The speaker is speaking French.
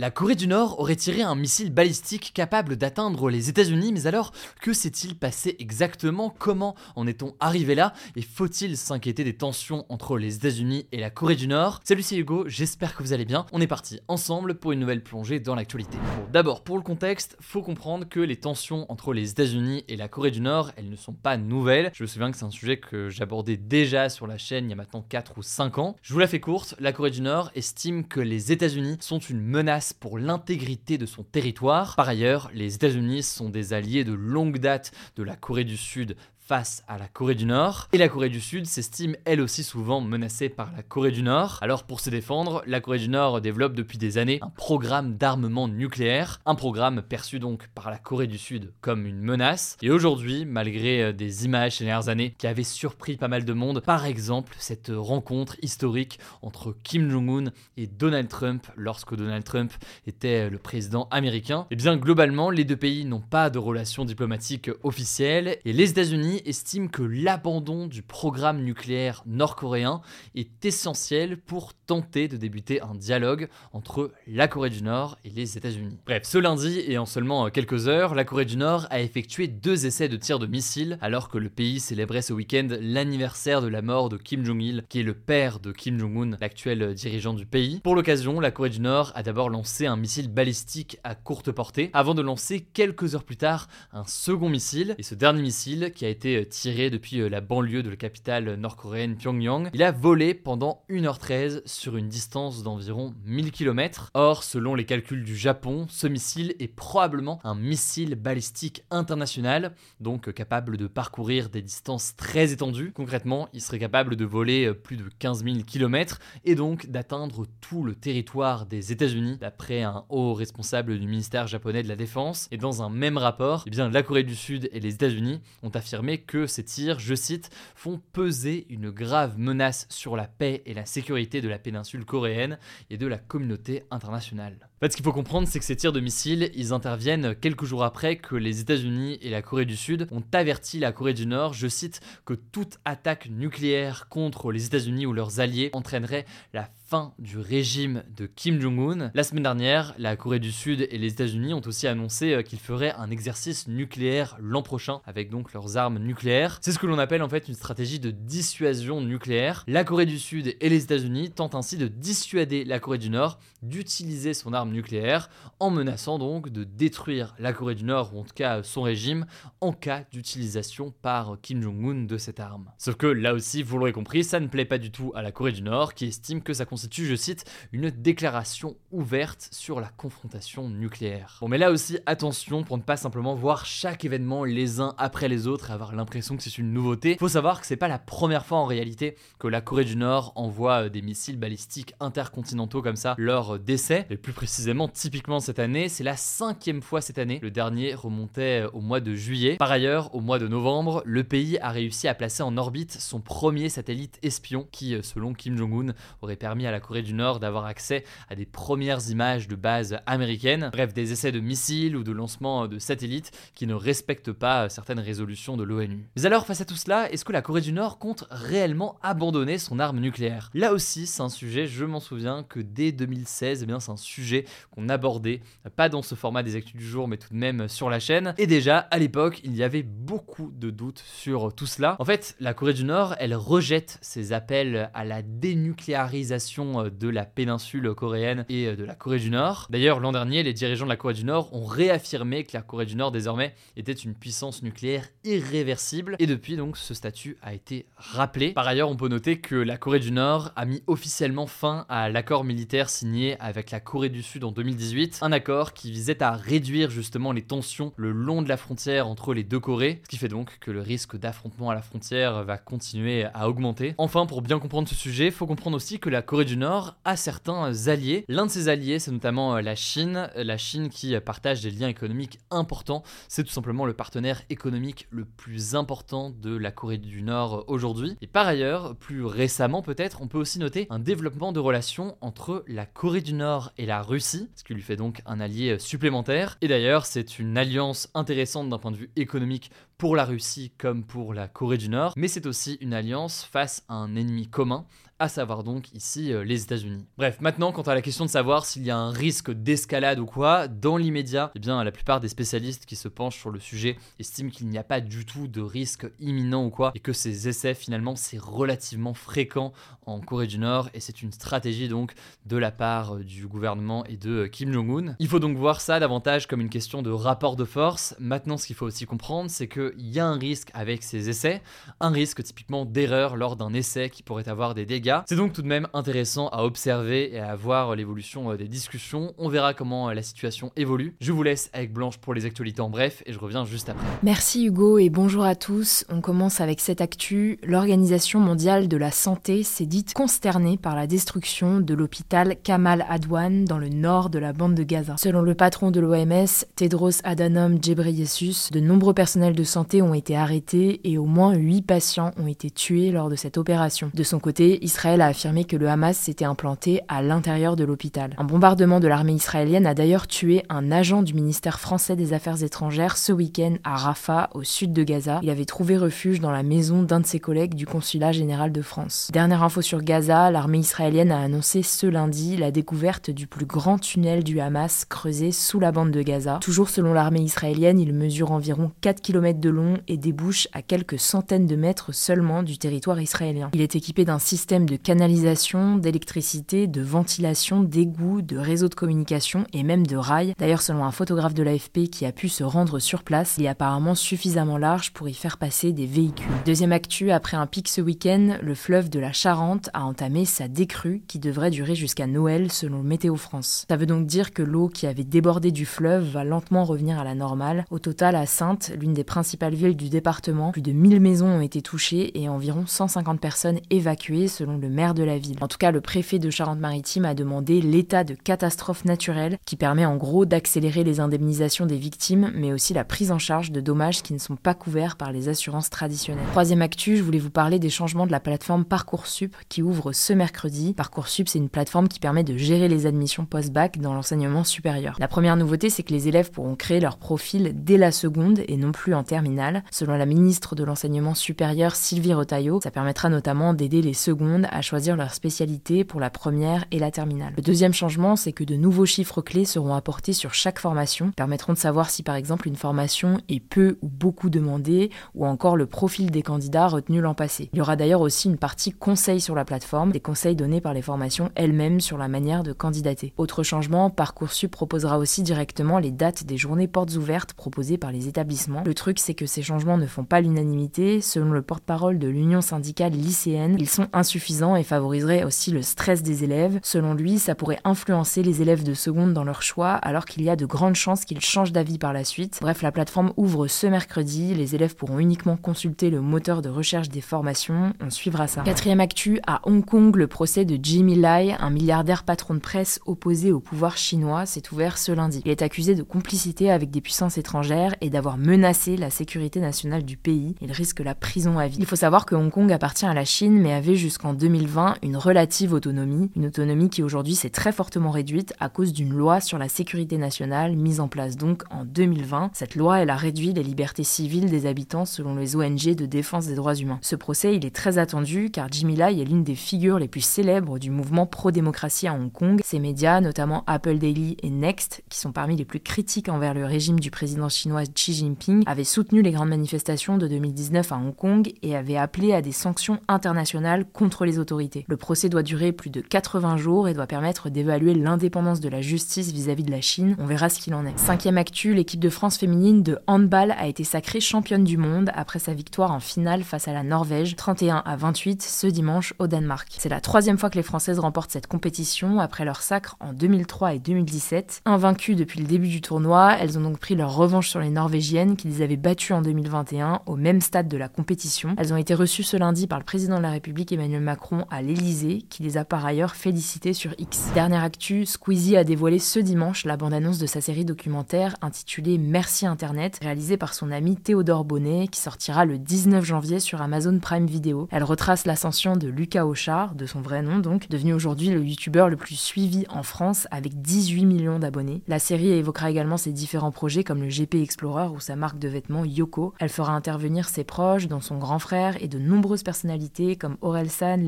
La Corée du Nord aurait tiré un missile balistique capable d'atteindre les États-Unis, mais alors que s'est-il passé exactement? Comment en est-on arrivé là? Et faut-il s'inquiéter des tensions entre les États-Unis et la Corée du Nord? Salut, c'est Hugo, j'espère que vous allez bien. On est parti ensemble pour une nouvelle plongée dans l'actualité. D'abord, pour le contexte, faut comprendre que les tensions entre les États-Unis et la Corée du Nord, elles ne sont pas nouvelles. Je me souviens que c'est un sujet que j'abordais déjà sur la chaîne il y a maintenant 4 ou 5 ans. Je vous la fais courte, la Corée du Nord estime que les États-Unis sont une menace pour l'intégrité de son territoire. Par ailleurs, les États-Unis sont des alliés de longue date de la Corée du Sud face à la Corée du Nord. Et la Corée du Sud s'estime elle aussi souvent menacée par la Corée du Nord. Alors pour se défendre, la Corée du Nord développe depuis des années un programme d'armement nucléaire, un programme perçu donc par la Corée du Sud comme une menace. Et aujourd'hui, malgré euh, des images ces dernières années qui avaient surpris pas mal de monde, par exemple cette rencontre historique entre Kim Jong-un et Donald Trump lorsque Donald Trump était le président américain, et eh bien globalement les deux pays n'ont pas de relations diplomatiques officielles et les États-Unis estime que l'abandon du programme nucléaire nord-coréen est essentiel pour tenter de débuter un dialogue entre la Corée du Nord et les États-Unis. Bref, ce lundi et en seulement quelques heures, la Corée du Nord a effectué deux essais de tir de missiles alors que le pays célébrait ce week-end l'anniversaire de la mort de Kim Jong-il, qui est le père de Kim Jong-un, l'actuel dirigeant du pays. Pour l'occasion, la Corée du Nord a d'abord lancé un missile balistique à courte portée avant de lancer quelques heures plus tard un second missile et ce dernier missile qui a été euh, tiré depuis euh, la banlieue de la capitale nord-coréenne Pyongyang. Il a volé pendant 1h13 sur une distance d'environ 1000 km. Or, selon les calculs du Japon, ce missile est probablement un missile balistique international, donc euh, capable de parcourir des distances très étendues. Concrètement, il serait capable de voler plus de 15 000 km et donc d'atteindre tout le territoire des États-Unis, d'après un haut responsable du ministère japonais de la Défense. Et dans un même rapport, eh bien, la Corée du Sud et les États-Unis ont affirmé que ces tirs, je cite, font peser une grave menace sur la paix et la sécurité de la péninsule coréenne et de la communauté internationale. En fait, ce qu'il faut comprendre, c'est que ces tirs de missiles, ils interviennent quelques jours après que les États-Unis et la Corée du Sud ont averti la Corée du Nord, je cite, que toute attaque nucléaire contre les États-Unis ou leurs alliés entraînerait la fin du régime de Kim Jong-un. La semaine dernière, la Corée du Sud et les États-Unis ont aussi annoncé euh, qu'ils feraient un exercice nucléaire l'an prochain avec donc leurs armes nucléaires. C'est ce que l'on appelle en fait une stratégie de dissuasion nucléaire. La Corée du Sud et les États-Unis tentent ainsi de dissuader la Corée du Nord d'utiliser son arme nucléaire en menaçant donc de détruire la Corée du Nord ou en tout cas son régime en cas d'utilisation par Kim Jong-un de cette arme. Sauf que là aussi, vous l'aurez compris, ça ne plaît pas du tout à la Corée du Nord qui estime que ça je cite, une déclaration ouverte sur la confrontation nucléaire. Bon mais là aussi attention pour ne pas simplement voir chaque événement les uns après les autres et avoir l'impression que c'est une nouveauté. Faut savoir que c'est pas la première fois en réalité que la Corée du Nord envoie euh, des missiles balistiques intercontinentaux comme ça lors d'essais. Et plus précisément, typiquement cette année, c'est la cinquième fois cette année. Le dernier remontait euh, au mois de juillet. Par ailleurs, au mois de novembre, le pays a réussi à placer en orbite son premier satellite espion qui, euh, selon Kim Jong-un, aurait permis la Corée du Nord d'avoir accès à des premières images de bases américaines. Bref, des essais de missiles ou de lancement de satellites qui ne respectent pas certaines résolutions de l'ONU. Mais alors, face à tout cela, est-ce que la Corée du Nord compte réellement abandonner son arme nucléaire? Là aussi, c'est un sujet, je m'en souviens, que dès 2016, eh bien, c'est un sujet qu'on abordait, pas dans ce format des actus du jour, mais tout de même sur la chaîne. Et déjà, à l'époque, il y avait beaucoup de doutes sur tout cela. En fait, la Corée du Nord, elle rejette ses appels à la dénucléarisation de la péninsule coréenne et de la Corée du Nord. D'ailleurs, l'an dernier, les dirigeants de la Corée du Nord ont réaffirmé que la Corée du Nord, désormais, était une puissance nucléaire irréversible. Et depuis, donc, ce statut a été rappelé. Par ailleurs, on peut noter que la Corée du Nord a mis officiellement fin à l'accord militaire signé avec la Corée du Sud en 2018. Un accord qui visait à réduire justement les tensions le long de la frontière entre les deux Corées. Ce qui fait donc que le risque d'affrontement à la frontière va continuer à augmenter. Enfin, pour bien comprendre ce sujet, faut comprendre aussi que la Corée du Nord a certains alliés. L'un de ses alliés, c'est notamment la Chine. La Chine qui partage des liens économiques importants. C'est tout simplement le partenaire économique le plus important de la Corée du Nord aujourd'hui. Et par ailleurs, plus récemment peut-être, on peut aussi noter un développement de relations entre la Corée du Nord et la Russie, ce qui lui fait donc un allié supplémentaire. Et d'ailleurs, c'est une alliance intéressante d'un point de vue économique pour la Russie comme pour la Corée du Nord, mais c'est aussi une alliance face à un ennemi commun, à savoir donc ici euh, les États-Unis. Bref, maintenant quant à la question de savoir s'il y a un risque d'escalade ou quoi, dans l'immédiat, eh bien la plupart des spécialistes qui se penchent sur le sujet estiment qu'il n'y a pas du tout de risque imminent ou quoi et que ces essais finalement c'est relativement fréquent en Corée du Nord et c'est une stratégie donc de la part euh, du gouvernement et de euh, Kim Jong-un. Il faut donc voir ça davantage comme une question de rapport de force. Maintenant, ce qu'il faut aussi comprendre, c'est qu'il y a un risque avec ces essais, un risque typiquement d'erreur lors d'un essai qui pourrait avoir des dégâts c'est donc tout de même intéressant à observer et à voir l'évolution euh, des discussions. On verra comment euh, la situation évolue. Je vous laisse avec Blanche pour les actualités en bref et je reviens juste après. Merci Hugo et bonjour à tous. On commence avec cette actu. L'Organisation mondiale de la santé s'est dite consternée par la destruction de l'hôpital Kamal Adwan dans le nord de la bande de Gaza. Selon le patron de l'OMS, Tedros Adhanom Ghebreyesus, de nombreux personnels de santé ont été arrêtés et au moins 8 patients ont été tués lors de cette opération. De son côté, Israël Israël a affirmé que le Hamas s'était implanté à l'intérieur de l'hôpital. Un bombardement de l'armée israélienne a d'ailleurs tué un agent du ministère français des Affaires étrangères ce week-end à Rafah, au sud de Gaza. Il avait trouvé refuge dans la maison d'un de ses collègues du consulat général de France. Dernière info sur Gaza, l'armée israélienne a annoncé ce lundi la découverte du plus grand tunnel du Hamas creusé sous la bande de Gaza. Toujours selon l'armée israélienne, il mesure environ 4 km de long et débouche à quelques centaines de mètres seulement du territoire israélien. Il est équipé d'un système de canalisation, d'électricité, de ventilation, d'égouts, de réseaux de communication et même de rails. D'ailleurs, selon un photographe de l'AFP qui a pu se rendre sur place, il est apparemment suffisamment large pour y faire passer des véhicules. Deuxième actu, après un pic ce week-end, le fleuve de la Charente a entamé sa décrue qui devrait durer jusqu'à Noël selon Météo France. Ça veut donc dire que l'eau qui avait débordé du fleuve va lentement revenir à la normale. Au total, à Sainte, l'une des principales villes du département, plus de 1000 maisons ont été touchées et environ 150 personnes évacuées selon le maire de la ville. En tout cas, le préfet de Charente-Maritime a demandé l'état de catastrophe naturelle qui permet en gros d'accélérer les indemnisations des victimes, mais aussi la prise en charge de dommages qui ne sont pas couverts par les assurances traditionnelles. Troisième actu, je voulais vous parler des changements de la plateforme Parcoursup qui ouvre ce mercredi. Parcoursup, c'est une plateforme qui permet de gérer les admissions post-bac dans l'enseignement supérieur. La première nouveauté, c'est que les élèves pourront créer leur profil dès la seconde et non plus en terminale. Selon la ministre de l'enseignement supérieur Sylvie Rotaillot, ça permettra notamment d'aider les secondes à choisir leur spécialité pour la première et la terminale. Le deuxième changement, c'est que de nouveaux chiffres clés seront apportés sur chaque formation, permettront de savoir si par exemple une formation est peu ou beaucoup demandée, ou encore le profil des candidats retenus l'an passé. Il y aura d'ailleurs aussi une partie conseils sur la plateforme, des conseils donnés par les formations elles-mêmes sur la manière de candidater. Autre changement, Parcoursup proposera aussi directement les dates des journées portes ouvertes proposées par les établissements. Le truc, c'est que ces changements ne font pas l'unanimité. Selon le porte-parole de l'Union syndicale lycéenne, ils sont insuffisants et favoriserait aussi le stress des élèves. Selon lui, ça pourrait influencer les élèves de seconde dans leur choix, alors qu'il y a de grandes chances qu'ils changent d'avis par la suite. Bref, la plateforme ouvre ce mercredi, les élèves pourront uniquement consulter le moteur de recherche des formations, on suivra ça. Quatrième actu, à Hong Kong, le procès de Jimmy Lai, un milliardaire patron de presse opposé au pouvoir chinois, s'est ouvert ce lundi. Il est accusé de complicité avec des puissances étrangères et d'avoir menacé la sécurité nationale du pays. Il risque la prison à vie. Il faut savoir que Hong Kong appartient à la Chine, mais avait jusqu'en 2000 2020 une relative autonomie, une autonomie qui aujourd'hui s'est très fortement réduite à cause d'une loi sur la sécurité nationale mise en place donc en 2020. Cette loi, elle a réduit les libertés civiles des habitants selon les ONG de défense des droits humains. Ce procès, il est très attendu car Jimmy Lai est l'une des figures les plus célèbres du mouvement pro-démocratie à Hong Kong. Ses médias, notamment Apple Daily et Next, qui sont parmi les plus critiques envers le régime du président chinois Xi Jinping, avaient soutenu les grandes manifestations de 2019 à Hong Kong et avaient appelé à des sanctions internationales contre les autorités le procès doit durer plus de 80 jours et doit permettre d'évaluer l'indépendance de la justice vis-à-vis de la Chine. On verra ce qu'il en est. Cinquième actu, l'équipe de France féminine de handball a été sacrée championne du monde après sa victoire en finale face à la Norvège, 31 à 28 ce dimanche au Danemark. C'est la troisième fois que les Françaises remportent cette compétition après leur sacre en 2003 et 2017. Invaincues depuis le début du tournoi, elles ont donc pris leur revanche sur les Norvégiennes qui les avaient battues en 2021 au même stade de la compétition. Elles ont été reçues ce lundi par le président de la République Emmanuel Macron Macron à l'Elysée, qui les a par ailleurs félicités sur X. Dernière actu, Squeezie a dévoilé ce dimanche la bande-annonce de sa série documentaire intitulée Merci Internet, réalisée par son ami Théodore Bonnet, qui sortira le 19 janvier sur Amazon Prime Video. Elle retrace l'ascension de Lucas Auchard, de son vrai nom donc, devenu aujourd'hui le youtubeur le plus suivi en France avec 18 millions d'abonnés. La série évoquera également ses différents projets comme le GP Explorer ou sa marque de vêtements Yoko. Elle fera intervenir ses proches, dont son grand frère et de nombreuses personnalités comme Aurel San,